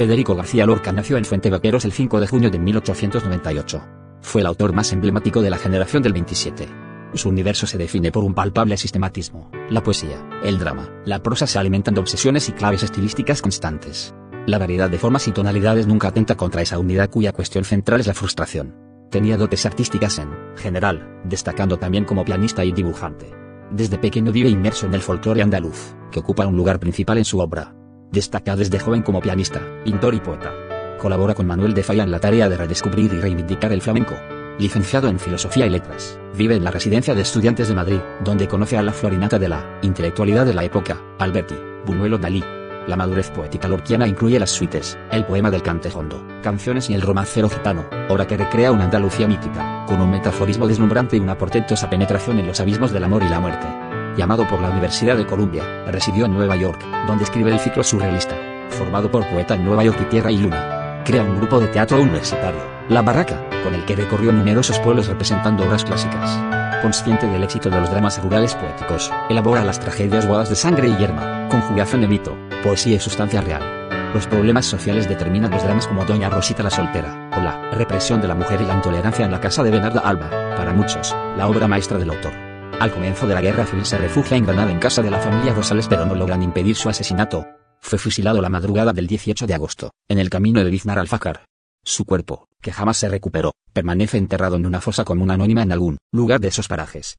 Federico García Lorca nació en Fuente Vaqueros el 5 de junio de 1898. Fue el autor más emblemático de la generación del 27. Su universo se define por un palpable sistematismo. La poesía, el drama, la prosa se alimentan de obsesiones y claves estilísticas constantes. La variedad de formas y tonalidades nunca atenta contra esa unidad cuya cuestión central es la frustración. Tenía dotes artísticas en general, destacando también como pianista y dibujante. Desde pequeño vive inmerso en el folclore andaluz, que ocupa un lugar principal en su obra. Destaca desde joven como pianista, pintor y poeta. Colabora con Manuel de Falla en la tarea de redescubrir y reivindicar el flamenco. Licenciado en Filosofía y Letras, vive en la residencia de estudiantes de Madrid, donde conoce a la florinata de la intelectualidad de la época, Alberti, Buñuelo Dalí, la madurez poética lorquiana incluye las suites, el poema del cantejondo, canciones y el romancero gitano, obra que recrea una Andalucía mítica, con un metaforismo deslumbrante y una portentosa penetración en los abismos del amor y la muerte. Llamado por la Universidad de Columbia, residió en Nueva York, donde escribe el ciclo surrealista, formado por poeta en Nueva York y Tierra y Luna. Crea un grupo de teatro universitario, La Barraca, con el que recorrió numerosos pueblos representando obras clásicas consciente del éxito de los dramas rurales poéticos, elabora las tragedias bodas de sangre y yerma, conjugación de mito, poesía y sustancia real. Los problemas sociales determinan los dramas como Doña Rosita la soltera, o la represión de la mujer y la intolerancia en la casa de Bernarda Alba, para muchos, la obra maestra del autor. Al comienzo de la guerra civil se refugia en Granada en casa de la familia Rosales pero no logran impedir su asesinato. Fue fusilado la madrugada del 18 de agosto, en el camino de Biznar al Fácar. Su cuerpo, que jamás se recuperó, permanece enterrado en una fosa común anónima en algún lugar de esos parajes.